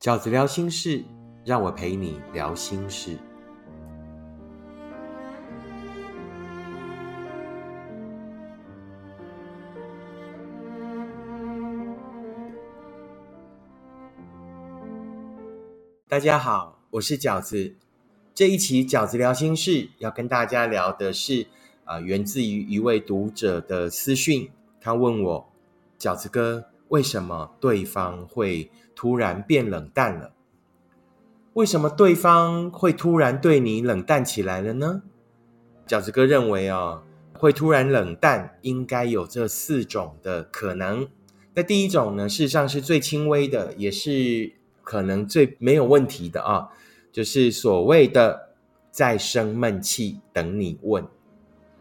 饺子聊心事，让我陪你聊心事。大家好，我是饺子。这一期饺子聊心事要跟大家聊的是，啊，源自于一位读者的私讯。他问我，饺子哥，为什么对方会突然变冷淡了？为什么对方会突然对你冷淡起来了呢？饺子哥认为啊，会突然冷淡，应该有这四种的可能。那第一种呢，事实上是最轻微的，也是。可能最没有问题的啊，就是所谓的在生闷气等你问。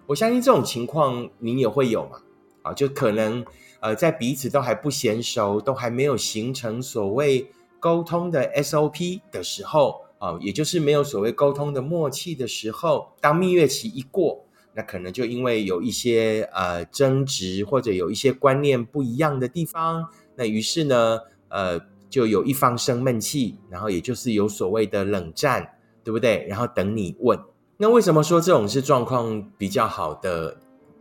我相信这种情况你也会有嘛？啊，就可能呃，在彼此都还不娴熟，都还没有形成所谓沟通的 SOP 的时候啊，也就是没有所谓沟通的默契的时候，当蜜月期一过，那可能就因为有一些呃争执或者有一些观念不一样的地方，那于是呢，呃。就有一方生闷气，然后也就是有所谓的冷战，对不对？然后等你问，那为什么说这种是状况比较好的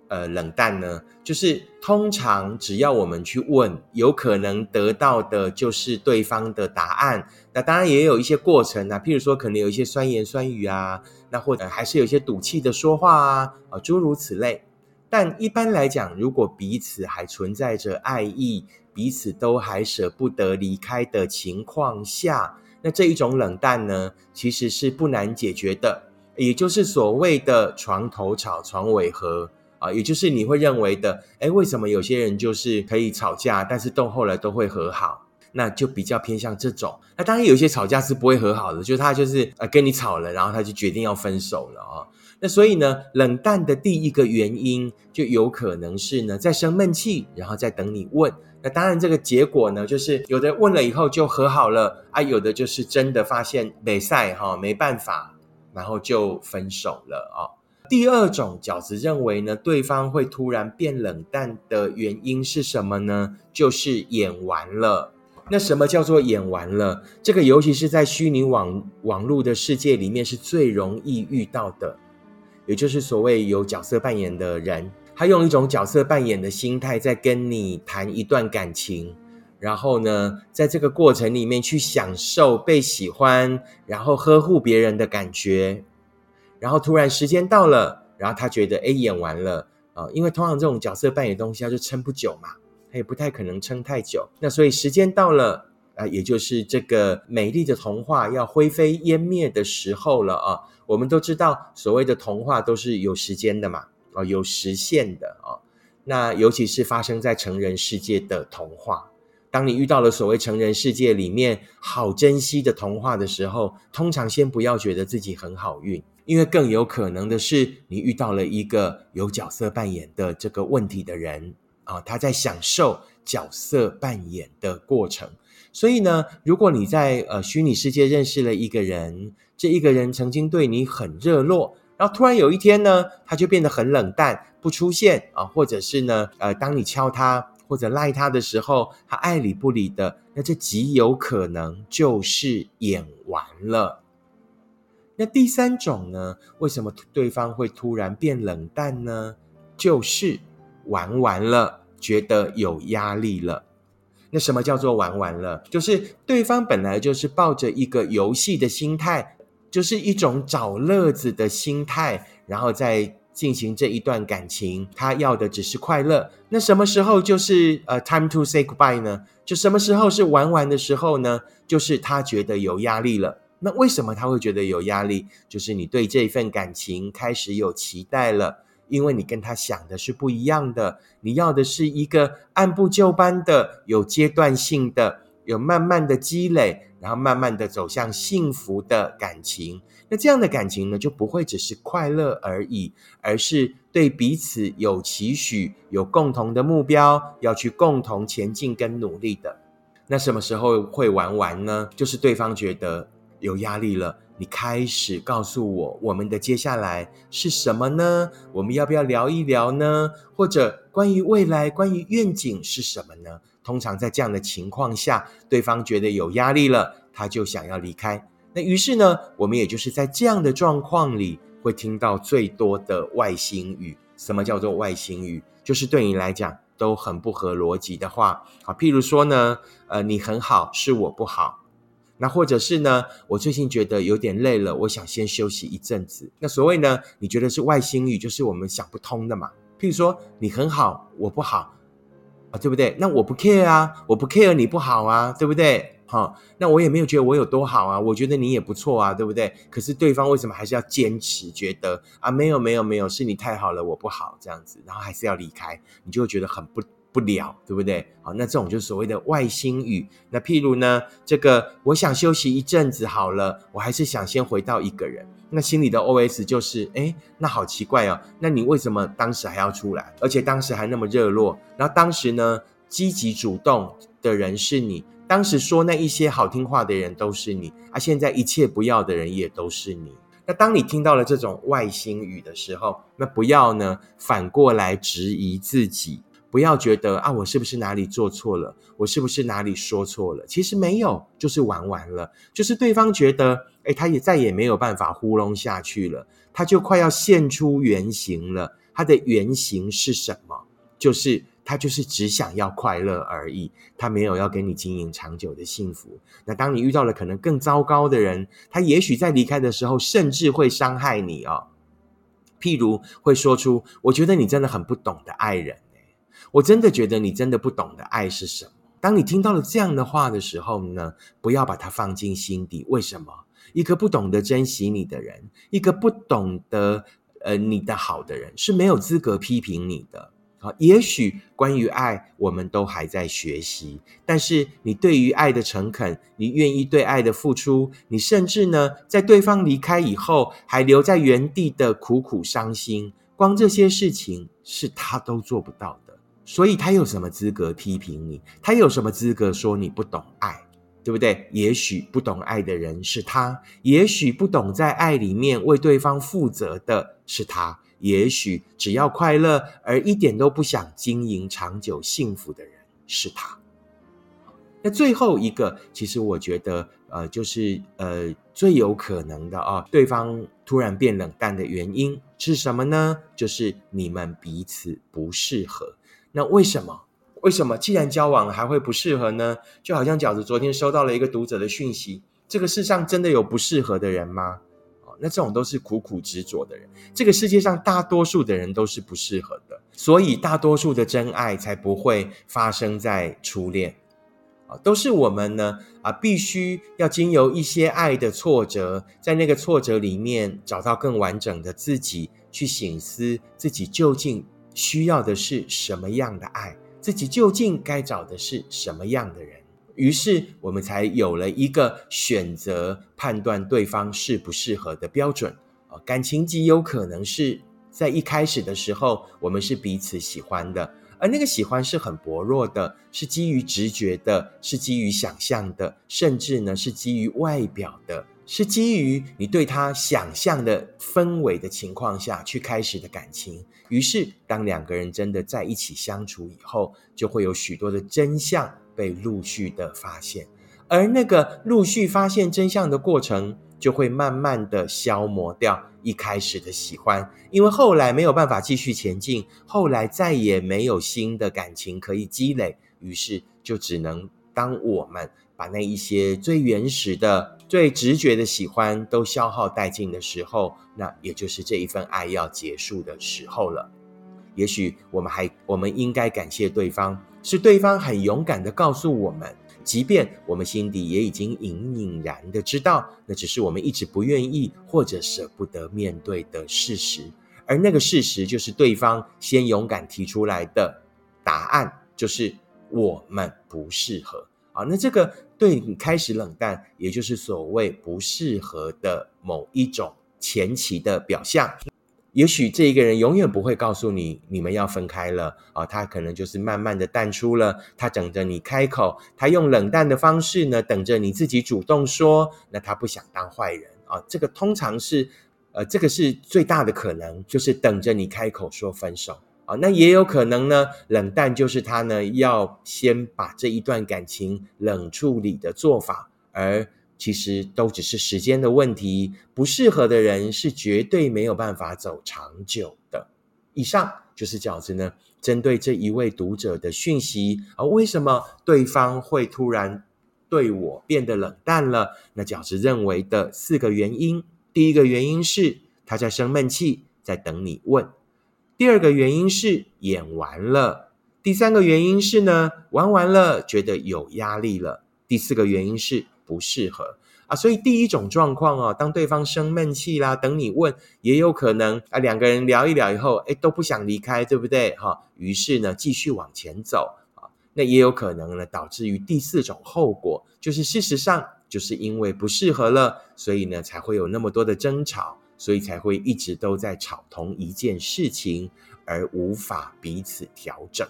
呃冷淡呢？就是通常只要我们去问，有可能得到的就是对方的答案。那当然也有一些过程啊，譬如说可能有一些酸言酸语啊，那或者还是有一些赌气的说话啊，啊诸如此类。但一般来讲，如果彼此还存在着爱意，彼此都还舍不得离开的情况下，那这一种冷淡呢，其实是不难解决的，也就是所谓的床头吵，床尾和啊，也就是你会认为的，哎，为什么有些人就是可以吵架，但是到后来都会和好，那就比较偏向这种。那当然有些吵架是不会和好的，就是他就是呃跟你吵了，然后他就决定要分手了啊。那所以呢，冷淡的第一个原因就有可能是呢，在生闷气，然后再等你问。那当然，这个结果呢，就是有的问了以后就和好了啊，有的就是真的发现没赛哈，没办法，然后就分手了啊。第二种饺子认为呢，对方会突然变冷淡的原因是什么呢？就是演完了。那什么叫做演完了？这个尤其是在虚拟网网络的世界里面是最容易遇到的，也就是所谓有角色扮演的人。他用一种角色扮演的心态在跟你谈一段感情，然后呢，在这个过程里面去享受被喜欢，然后呵护别人的感觉，然后突然时间到了，然后他觉得哎演完了啊，因为通常这种角色扮演东西他就撑不久嘛，他也不太可能撑太久，那所以时间到了啊，也就是这个美丽的童话要灰飞烟灭的时候了啊。我们都知道，所谓的童话都是有时间的嘛。哦，有实现的哦，那尤其是发生在成人世界的童话。当你遇到了所谓成人世界里面好珍惜的童话的时候，通常先不要觉得自己很好运，因为更有可能的是你遇到了一个有角色扮演的这个问题的人啊，他在享受角色扮演的过程。所以呢，如果你在呃虚拟世界认识了一个人，这一个人曾经对你很热络。然后突然有一天呢，他就变得很冷淡，不出现啊，或者是呢，呃，当你敲他或者赖他的时候，他爱理不理的，那这极有可能就是演完了。那第三种呢，为什么对方会突然变冷淡呢？就是玩完了，觉得有压力了。那什么叫做玩完了？就是对方本来就是抱着一个游戏的心态。就是一种找乐子的心态，然后再进行这一段感情。他要的只是快乐。那什么时候就是呃，time to say goodbye 呢？就什么时候是玩完的时候呢？就是他觉得有压力了。那为什么他会觉得有压力？就是你对这份感情开始有期待了，因为你跟他想的是不一样的。你要的是一个按部就班的、有阶段性的、有慢慢的积累。然后慢慢的走向幸福的感情，那这样的感情呢，就不会只是快乐而已，而是对彼此有期许、有共同的目标，要去共同前进跟努力的。那什么时候会玩完呢？就是对方觉得有压力了，你开始告诉我，我们的接下来是什么呢？我们要不要聊一聊呢？或者关于未来、关于愿景是什么呢？通常在这样的情况下，对方觉得有压力了。他就想要离开。那于是呢，我们也就是在这样的状况里，会听到最多的外星语。什么叫做外星语？就是对你来讲都很不合逻辑的话啊。譬如说呢，呃，你很好，是我不好。那或者是呢，我最近觉得有点累了，我想先休息一阵子。那所谓呢，你觉得是外星语，就是我们想不通的嘛。譬如说，你很好，我不好啊，对不对？那我不 care 啊，我不 care 你不好啊，对不对？好，那我也没有觉得我有多好啊，我觉得你也不错啊，对不对？可是对方为什么还是要坚持觉得啊，没有没有没有，是你太好了，我不好这样子，然后还是要离开，你就会觉得很不。不了，对不对？好，那这种就是所谓的外星语。那譬如呢，这个我想休息一阵子好了，我还是想先回到一个人。那心里的 OS 就是：哎，那好奇怪哦，那你为什么当时还要出来？而且当时还那么热络。然后当时呢，积极主动的人是你，当时说那一些好听话的人都是你，啊，现在一切不要的人也都是你。那当你听到了这种外星语的时候，那不要呢反过来质疑自己。不要觉得啊，我是不是哪里做错了？我是不是哪里说错了？其实没有，就是玩完了。就是对方觉得，哎，他也再也没有办法糊弄下去了，他就快要现出原形了。他的原形是什么？就是他就是只想要快乐而已，他没有要跟你经营长久的幸福。那当你遇到了可能更糟糕的人，他也许在离开的时候，甚至会伤害你哦。譬如会说出：“我觉得你真的很不懂得爱人。”我真的觉得你真的不懂得爱是什么。当你听到了这样的话的时候呢，不要把它放进心底。为什么？一个不懂得珍惜你的人，一个不懂得呃你的好的人，是没有资格批评你的。啊，也许关于爱，我们都还在学习。但是你对于爱的诚恳，你愿意对爱的付出，你甚至呢，在对方离开以后，还留在原地的苦苦伤心，光这些事情是他都做不到的。所以他有什么资格批评你？他有什么资格说你不懂爱？对不对？也许不懂爱的人是他，也许不懂在爱里面为对方负责的是他，也许只要快乐而一点都不想经营长久幸福的人是他。那最后一个，其实我觉得，呃，就是呃，最有可能的啊，对方突然变冷淡的原因是什么呢？就是你们彼此不适合。那为什么？为什么既然交往还会不适合呢？就好像饺子昨天收到了一个读者的讯息：这个世上真的有不适合的人吗？哦，那这种都是苦苦执着的人。这个世界上大多数的人都是不适合的，所以大多数的真爱才不会发生在初恋啊，都是我们呢啊，必须要经由一些爱的挫折，在那个挫折里面找到更完整的自己，去醒思自己究竟。需要的是什么样的爱？自己究竟该找的是什么样的人？于是我们才有了一个选择判断对方适不适合的标准。感情极有可能是在一开始的时候，我们是彼此喜欢的，而那个喜欢是很薄弱的，是基于直觉的，是基于想象的，甚至呢是基于外表的。是基于你对他想象的氛围的情况下去开始的感情，于是当两个人真的在一起相处以后，就会有许多的真相被陆续的发现，而那个陆续发现真相的过程，就会慢慢的消磨掉一开始的喜欢，因为后来没有办法继续前进，后来再也没有新的感情可以积累，于是就只能当我们把那一些最原始的。最直觉的喜欢都消耗殆尽的时候，那也就是这一份爱要结束的时候了。也许我们还，我们应该感谢对方，是对方很勇敢的告诉我们，即便我们心底也已经隐隐然的知道，那只是我们一直不愿意或者舍不得面对的事实。而那个事实就是对方先勇敢提出来的答案，就是我们不适合。啊，那这个对你开始冷淡，也就是所谓不适合的某一种前期的表象。也许这一个人永远不会告诉你你们要分开了啊，他可能就是慢慢的淡出了，他等着你开口，他用冷淡的方式呢，等着你自己主动说，那他不想当坏人啊。这个通常是，呃，这个是最大的可能，就是等着你开口说分手。啊，那也有可能呢。冷淡就是他呢要先把这一段感情冷处理的做法，而其实都只是时间的问题。不适合的人是绝对没有办法走长久的。以上就是饺子呢，针对这一位读者的讯息啊，为什么对方会突然对我变得冷淡了？那饺子认为的四个原因：第一个原因是他在生闷气，在等你问；第二个原因是演完了；第三个原因是呢，玩完了觉得有压力了；第四个原因是。不适合啊，所以第一种状况哦，当对方生闷气啦，等你问，也有可能啊，两个人聊一聊以后，哎，都不想离开，对不对？哈，于是呢，继续往前走啊，那也有可能呢，导致于第四种后果，就是事实上就是因为不适合了，所以呢，才会有那么多的争吵，所以才会一直都在吵同一件事情，而无法彼此调整。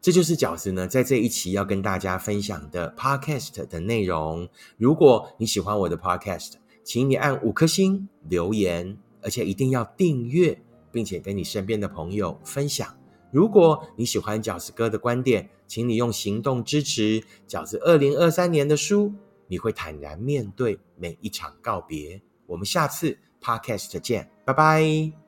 这就是饺子呢，在这一期要跟大家分享的 podcast 的内容。如果你喜欢我的 podcast，请你按五颗星留言，而且一定要订阅，并且跟你身边的朋友分享。如果你喜欢饺子哥的观点，请你用行动支持饺子二零二三年的书。你会坦然面对每一场告别。我们下次 podcast 见，拜拜。